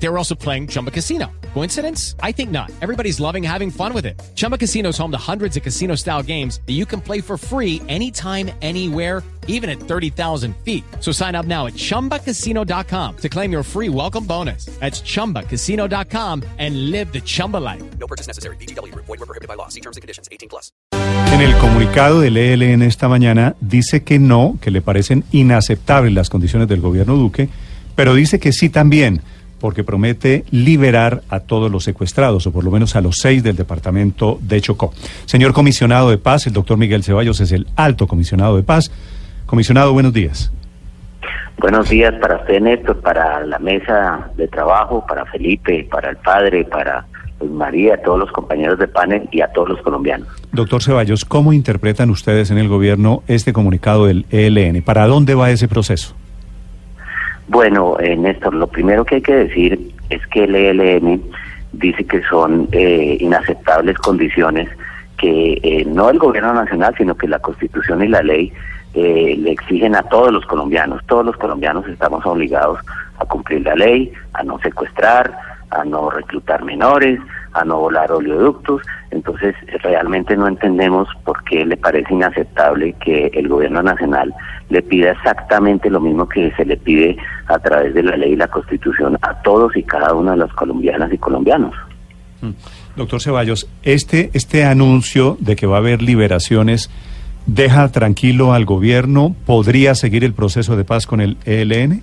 They were also playing Chumba Casino. Coincidence? I think not. Everybody's loving having fun with it. Chumba Casino is home to hundreds of casino style games that you can play for free anytime, anywhere, even at 30,000 feet. So sign up now at chumbacasino.com to claim your free welcome bonus. That's chumbacasino.com and live the Chumba life. No purchase necessary. BGW. Void were prohibited by law. See terms and conditions. 18 plus. En el comunicado del ELN esta mañana dice que no, que le parecen inaceptables las condiciones del gobierno Duque, pero dice que sí también, porque promete liberar a todos los secuestrados, o por lo menos a los seis del departamento de Chocó. Señor comisionado de paz, el doctor Miguel Ceballos es el alto comisionado de paz. Comisionado, buenos días. Buenos días para usted, Néstor, para la mesa de trabajo, para Felipe, para el padre, para María, a todos los compañeros de panel y a todos los colombianos. Doctor Ceballos, ¿cómo interpretan ustedes en el gobierno este comunicado del ELN? ¿Para dónde va ese proceso? Bueno, eh, Néstor, lo primero que hay que decir es que el ELN dice que son eh, inaceptables condiciones que eh, no el gobierno nacional, sino que la constitución y la ley eh, le exigen a todos los colombianos. Todos los colombianos estamos obligados a cumplir la ley, a no secuestrar, a no reclutar menores, a no volar oleoductos. Entonces, realmente no entendemos por qué le parece inaceptable que el gobierno nacional le pida exactamente lo mismo que se le pide a través de la ley y la constitución a todos y cada una de las colombianas y colombianos. Mm. Doctor Ceballos, este, este anuncio de que va a haber liberaciones deja tranquilo al gobierno. ¿Podría seguir el proceso de paz con el ELN?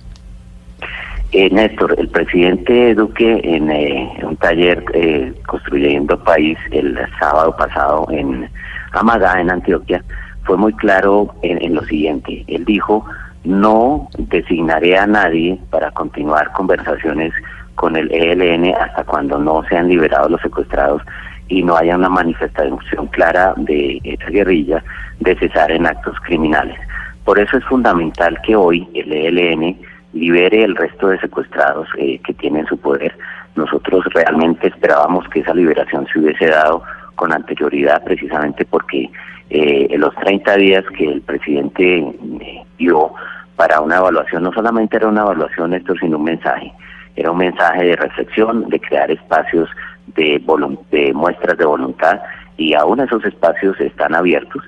Eh, Néstor, el presidente Duque en, eh, un taller eh, construyendo país el sábado pasado en Amagá, en Antioquia, fue muy claro en, en, lo siguiente. Él dijo, no designaré a nadie para continuar conversaciones con el ELN hasta cuando no sean liberados los secuestrados y no haya una manifestación clara de esta guerrilla de cesar en actos criminales. Por eso es fundamental que hoy el ELN libere el resto de secuestrados eh, que tienen su poder. Nosotros realmente esperábamos que esa liberación se hubiese dado con anterioridad precisamente porque eh, en los 30 días que el presidente eh, dio para una evaluación, no solamente era una evaluación, esto sino un mensaje. Era un mensaje de reflexión, de crear espacios de, de muestras de voluntad y aún esos espacios están abiertos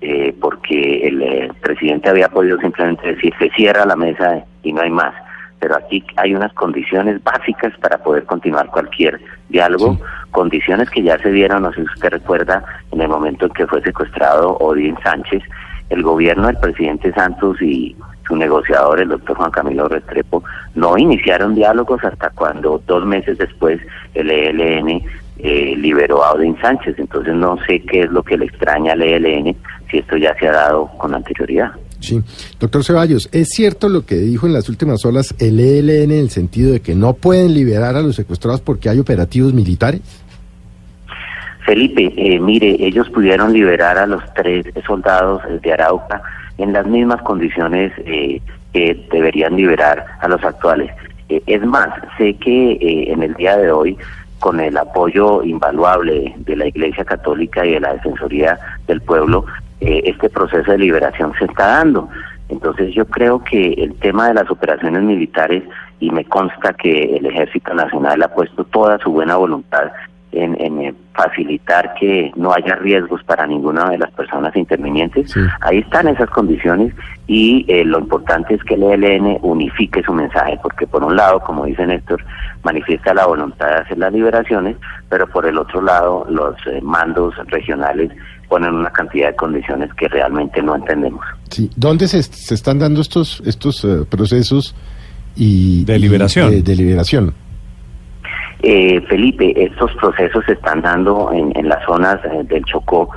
eh, porque el eh, presidente había podido simplemente decir se cierra la mesa y no hay más. Pero aquí hay unas condiciones básicas para poder continuar cualquier diálogo, condiciones que ya se dieron, no sé si usted recuerda, en el momento en que fue secuestrado Odín Sánchez, el gobierno del presidente Santos y su negociador, el doctor Juan Camilo Restrepo, no iniciaron diálogos hasta cuando dos meses después el ELN eh, liberó a Odín Sánchez. Entonces no sé qué es lo que le extraña al ELN si esto ya se ha dado con anterioridad. Sí, doctor Ceballos, ¿es cierto lo que dijo en las últimas horas el ELN en el sentido de que no pueden liberar a los secuestrados porque hay operativos militares? Felipe, eh, mire, ellos pudieron liberar a los tres soldados de Arauca en las mismas condiciones eh, que deberían liberar a los actuales. Eh, es más, sé que eh, en el día de hoy, con el apoyo invaluable de la Iglesia Católica y de la Defensoría del Pueblo, eh, este proceso de liberación se está dando. Entonces yo creo que el tema de las operaciones militares, y me consta que el Ejército Nacional ha puesto toda su buena voluntad en, en eh, facilitar que no haya riesgos para ninguna de las personas intervinientes. Sí. Ahí están esas condiciones y eh, lo importante es que el ELN unifique su mensaje, porque por un lado, como dice Néstor, manifiesta la voluntad de hacer las liberaciones, pero por el otro lado, los eh, mandos regionales ponen una cantidad de condiciones que realmente no entendemos. Sí, ¿dónde se, se están dando estos estos eh, procesos y De y liberación. de, de liberación? Eh, Felipe, estos procesos se están dando en, en las zonas eh, del Chocó,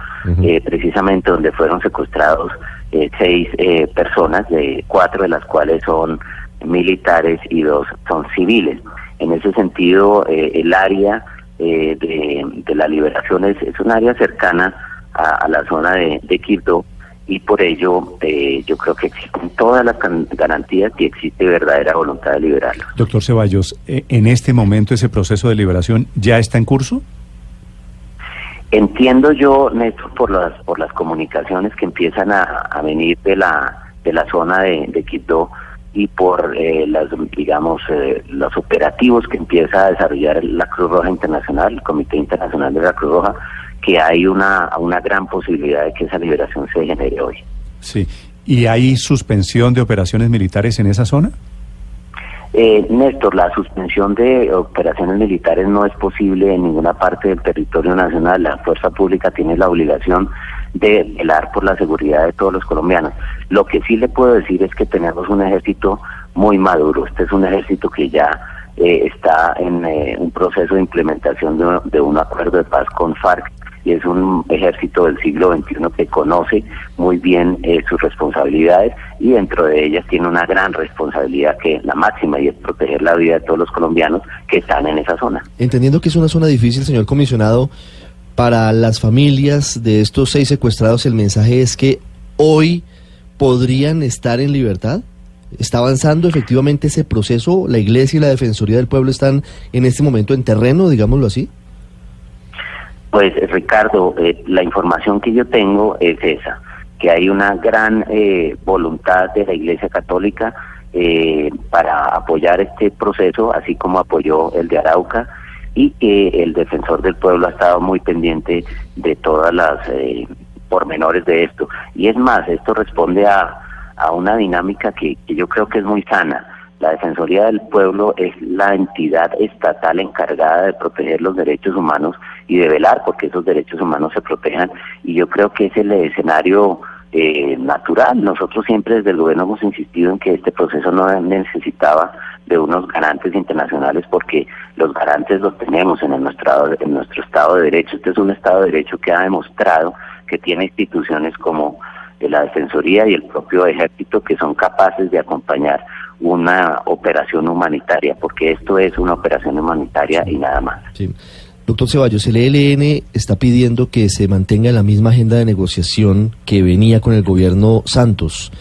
eh, precisamente donde fueron secuestrados eh, seis eh, personas, de cuatro de las cuales son militares y dos son civiles. En ese sentido, eh, el área eh, de, de la liberación es, es un área cercana a, a la zona de, de Quibdó y por ello eh, yo creo que existen todas las garantías que existe verdadera voluntad de liberarlos. Doctor Ceballos, eh, ¿en este momento ese proceso de liberación ya está en curso? Entiendo yo, Néstor, por las por las comunicaciones que empiezan a, a venir de la de la zona de, de Quito y por eh, las digamos eh, los operativos que empieza a desarrollar la Cruz Roja Internacional, el Comité Internacional de la Cruz Roja, que hay una una gran posibilidad de que esa liberación se genere hoy. Sí. ¿Y hay suspensión de operaciones militares en esa zona? Eh, Néstor, la suspensión de operaciones militares no es posible en ninguna parte del territorio nacional. La fuerza pública tiene la obligación de velar por la seguridad de todos los colombianos. Lo que sí le puedo decir es que tenemos un ejército muy maduro. Este es un ejército que ya eh, está en eh, un proceso de implementación de, de un acuerdo de paz con FARC y es un ejército del siglo XXI que conoce muy bien eh, sus responsabilidades y dentro de ellas tiene una gran responsabilidad que la máxima y es proteger la vida de todos los colombianos que están en esa zona. Entendiendo que es una zona difícil, señor comisionado, para las familias de estos seis secuestrados el mensaje es que hoy podrían estar en libertad. ¿Está avanzando efectivamente ese proceso? ¿La Iglesia y la Defensoría del Pueblo están en este momento en terreno, digámoslo así? Pues Ricardo, eh, la información que yo tengo es esa, que hay una gran eh, voluntad de la Iglesia Católica eh, para apoyar este proceso, así como apoyó el de Arauca, y que el defensor del pueblo ha estado muy pendiente de todas las pormenores de esto. Y es más, esto responde a, a una dinámica que, que yo creo que es muy sana. La Defensoría del Pueblo es la entidad estatal encargada de proteger los derechos humanos y de velar porque esos derechos humanos se protejan y yo creo que es el escenario eh, natural. Nosotros siempre desde el gobierno hemos insistido en que este proceso no necesitaba de unos garantes internacionales porque los garantes los tenemos en, el nuestro, en nuestro Estado de Derecho. Este es un Estado de Derecho que ha demostrado que tiene instituciones como la Defensoría y el propio Ejército que son capaces de acompañar una operación humanitaria, porque esto es una operación humanitaria y nada más. Doctor Ceballos, el ELN está pidiendo que se mantenga la misma agenda de negociación que venía con el gobierno Santos,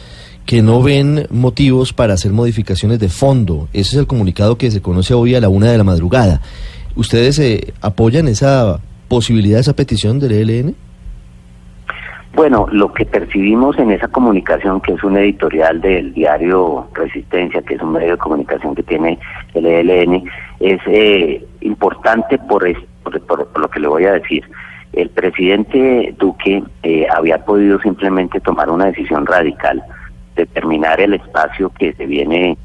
que no ven motivos para hacer modificaciones de fondo. Ese es el comunicado que se conoce hoy a la una de la madrugada. ¿Ustedes eh, apoyan esa posibilidad, esa petición del ELN? Bueno, lo que percibimos en esa comunicación, que es un editorial del diario Resistencia, que es un medio de comunicación que tiene el ELN, es eh, importante por, es, por, por, por, lo que le voy a decir. El presidente Duque eh, había podido simplemente tomar una decisión radical, determinar el espacio que se viene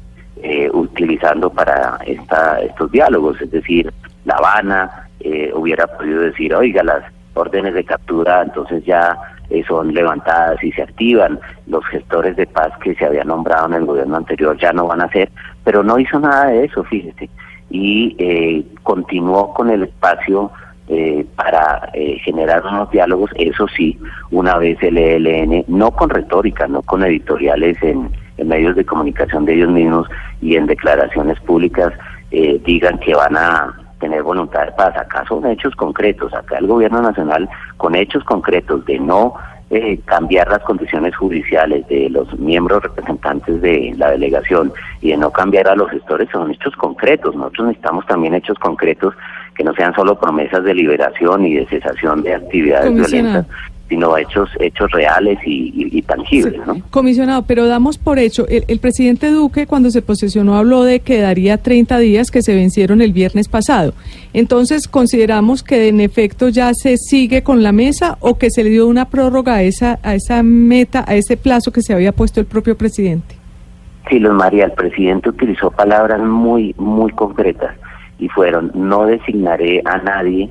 eh, utilizando para esta, estos diálogos, es decir, La Habana eh, hubiera podido decir, oiga, las órdenes de captura entonces ya eh, son levantadas y se activan. Los gestores de paz que se habían nombrado en el gobierno anterior ya no van a ser, pero no hizo nada de eso, fíjese, y eh, continuó con el espacio eh, para eh, generar unos diálogos, eso sí, una vez el ELN, no con retórica, no con editoriales en, medios de comunicación de ellos mismos y en declaraciones públicas, eh, digan que van a tener voluntad de paz. Acá son hechos concretos. Acá el gobierno nacional, con hechos concretos de no eh, cambiar las condiciones judiciales de los miembros representantes de la delegación y de no cambiar a los gestores, son hechos concretos. Nosotros necesitamos también hechos concretos que no sean solo promesas de liberación y de cesación de actividades violentas, sino hechos hechos reales y, y, y tangibles. ¿no? Comisionado, pero damos por hecho, el, el, presidente Duque cuando se posesionó habló de que daría 30 días que se vencieron el viernes pasado. Entonces, ¿consideramos que en efecto ya se sigue con la mesa o que se le dio una prórroga a esa, a esa meta, a ese plazo que se había puesto el propio presidente? Sí, Luz María, el presidente utilizó palabras muy, muy concretas y fueron, no designaré a nadie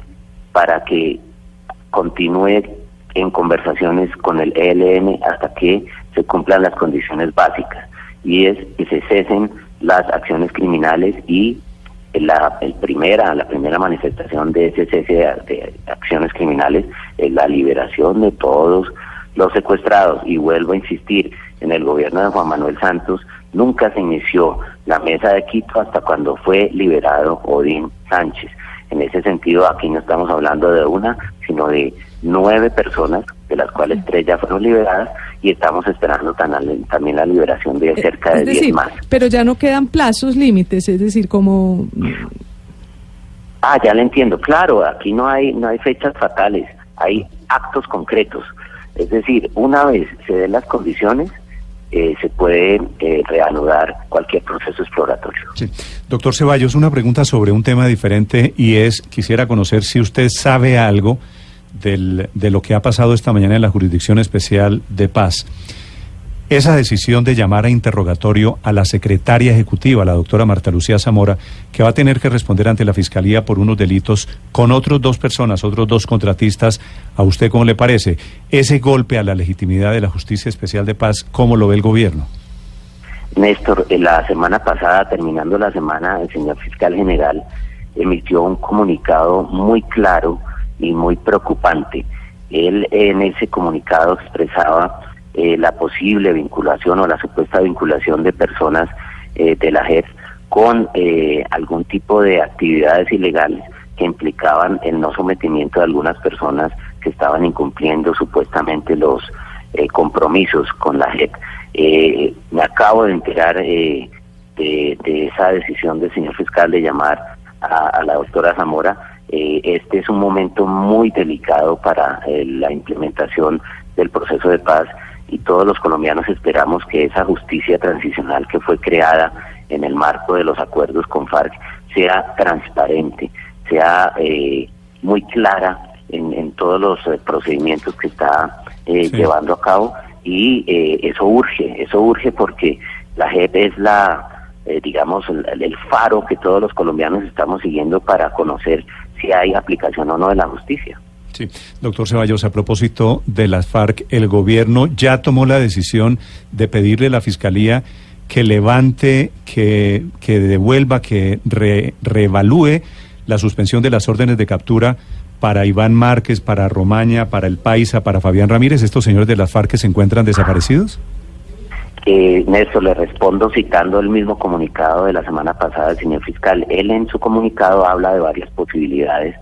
para que continúe en conversaciones con el ELN hasta que se cumplan las condiciones básicas y es que se cesen las acciones criminales y la el primera la primera manifestación de ese cese de, de acciones criminales es la liberación de todos los secuestrados. Y vuelvo a insistir en el gobierno de Juan Manuel Santos nunca se inició la mesa de Quito hasta cuando fue liberado Odín Sánchez. En ese sentido aquí no estamos hablando de una sino de nueve personas, de las cuales tres ya fueron liberadas, y estamos esperando tan, también la liberación de cerca de diez más. Pero ya no quedan plazos límites, es decir, como... Ah, ya le entiendo. Claro, aquí no hay no hay fechas fatales. hay actos concretos. Es decir, una vez se den las condiciones, eh, se puede eh, reanudar cualquier proceso exploratorio. Sí. Doctor Ceballos, una pregunta sobre un tema diferente y es, quisiera conocer si usted sabe algo del, de lo que ha pasado esta mañana en la Jurisdicción Especial de Paz. Esa decisión de llamar a interrogatorio a la secretaria ejecutiva, la doctora Marta Lucía Zamora, que va a tener que responder ante la Fiscalía por unos delitos con otros dos personas, otros dos contratistas, ¿a usted cómo le parece? Ese golpe a la legitimidad de la Justicia Especial de Paz, ¿cómo lo ve el gobierno? Néstor, la semana pasada, terminando la semana, el señor fiscal general emitió un comunicado muy claro y muy preocupante. Él en ese comunicado expresaba eh, la posible vinculación o la supuesta vinculación de personas eh, de la JEP con eh, algún tipo de actividades ilegales que implicaban el no sometimiento de algunas personas que estaban incumpliendo supuestamente los compromisos con la JEP. me acabo de enterar de, de, esa decisión del señor fiscal de llamar a, a la doctora Zamora. Este es un momento muy delicado para la implementación del proceso de paz y todos los colombianos esperamos que esa justicia transicional que fue creada en el marco de los acuerdos con FARC sea transparente, sea eh, muy clara en, todos los eh, procedimientos que está eh, llevando a cabo y eso urge, eso urge porque la JEP es la, digamos, el faro que todos los colombianos estamos siguiendo para conocer si hay aplicación o no de la justicia. Sí, doctor Ceballos, a propósito de las FARC, el gobierno ya tomó la decisión de pedirle a la Fiscalía que levante, que, que devuelva, que reevalúe la suspensión de las órdenes de captura para Iván Márquez, para Romaña, para El Paisa, para Fabián Ramírez, estos señores de las FARC se encuentran desaparecidos? Eh, Néstor, le respondo citando el mismo comunicado de la semana pasada del señor fiscal. Él en su comunicado habla de varias posibilidades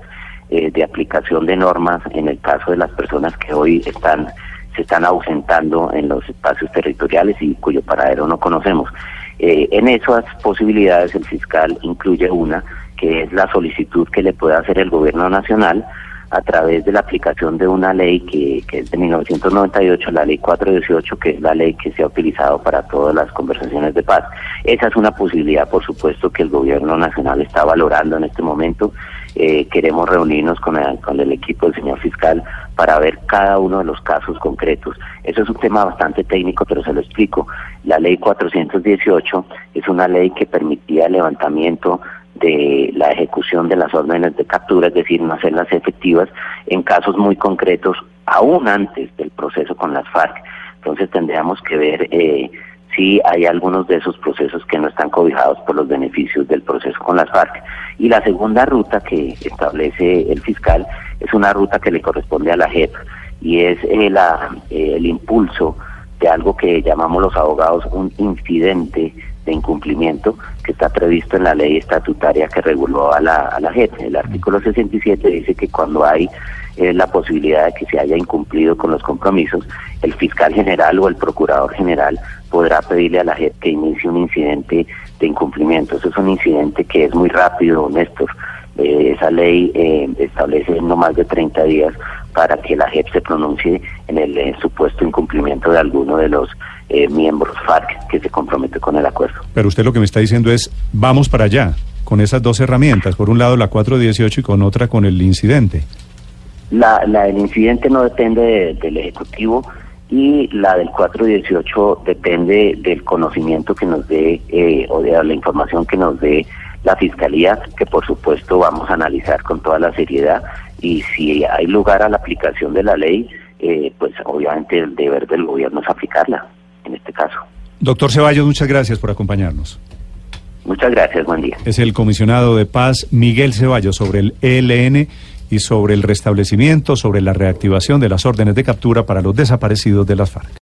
eh, de aplicación de normas en el caso de las personas que hoy están se están ausentando en los espacios territoriales y cuyo paradero no conocemos. Eh, en esas posibilidades el fiscal incluye una que es la solicitud que le puede hacer el gobierno nacional a través de la aplicación de una ley que, que, es de 1998, la ley 418, que es la ley que se ha utilizado para todas las conversaciones de paz. Esa es una posibilidad, por supuesto, que el gobierno nacional está valorando en este momento. Eh, queremos reunirnos con el, con el equipo del señor fiscal para ver cada uno de los casos concretos. Eso es un tema bastante técnico, pero se lo explico. La ley 418 es una ley que permitía el levantamiento de la ejecución de las órdenes de captura, es decir, no hacerlas efectivas en casos muy concretos, aún antes del proceso con las FARC. Entonces tendríamos que ver eh, si hay algunos de esos procesos que no están cobijados por los beneficios del proceso con las FARC. Y la segunda ruta que establece el fiscal es una ruta que le corresponde a la JEP y es eh, eh, el impulso de algo que llamamos los abogados un incidente de incumplimiento que está previsto en la ley estatutaria que reguló a la, a la JEP. El artículo 67 dice que cuando hay eh, la posibilidad de que se haya incumplido con los compromisos, el fiscal general o el procurador general podrá pedirle a la JEP que inicie un incidente de incumplimiento. Eso es un incidente que es muy rápido, Néstor. Eh, esa ley eh, establece no más de 30 días para que la JEP se pronuncie en el supuesto incumplimiento de alguno de los eh, miembros FARC que se compromete con el acuerdo. Pero usted lo que me está diciendo es, vamos para allá, con esas dos herramientas, por un lado la 418 y con otra con el incidente. La, la del incidente no depende del Ejecutivo y la del 418 depende del conocimiento que nos dé eh, o de la información que nos dé la Fiscalía, que por supuesto vamos a analizar con toda la seriedad y si hay lugar a la aplicación de la ley, eh, pues obviamente el deber del gobierno es aplicarla en este caso. Doctor Ceballos, muchas gracias por acompañarnos. Muchas gracias, buen día. Es el comisionado de paz Miguel Ceballos sobre el ELN y sobre el restablecimiento, sobre la reactivación de las órdenes de captura para los desaparecidos de las FARC.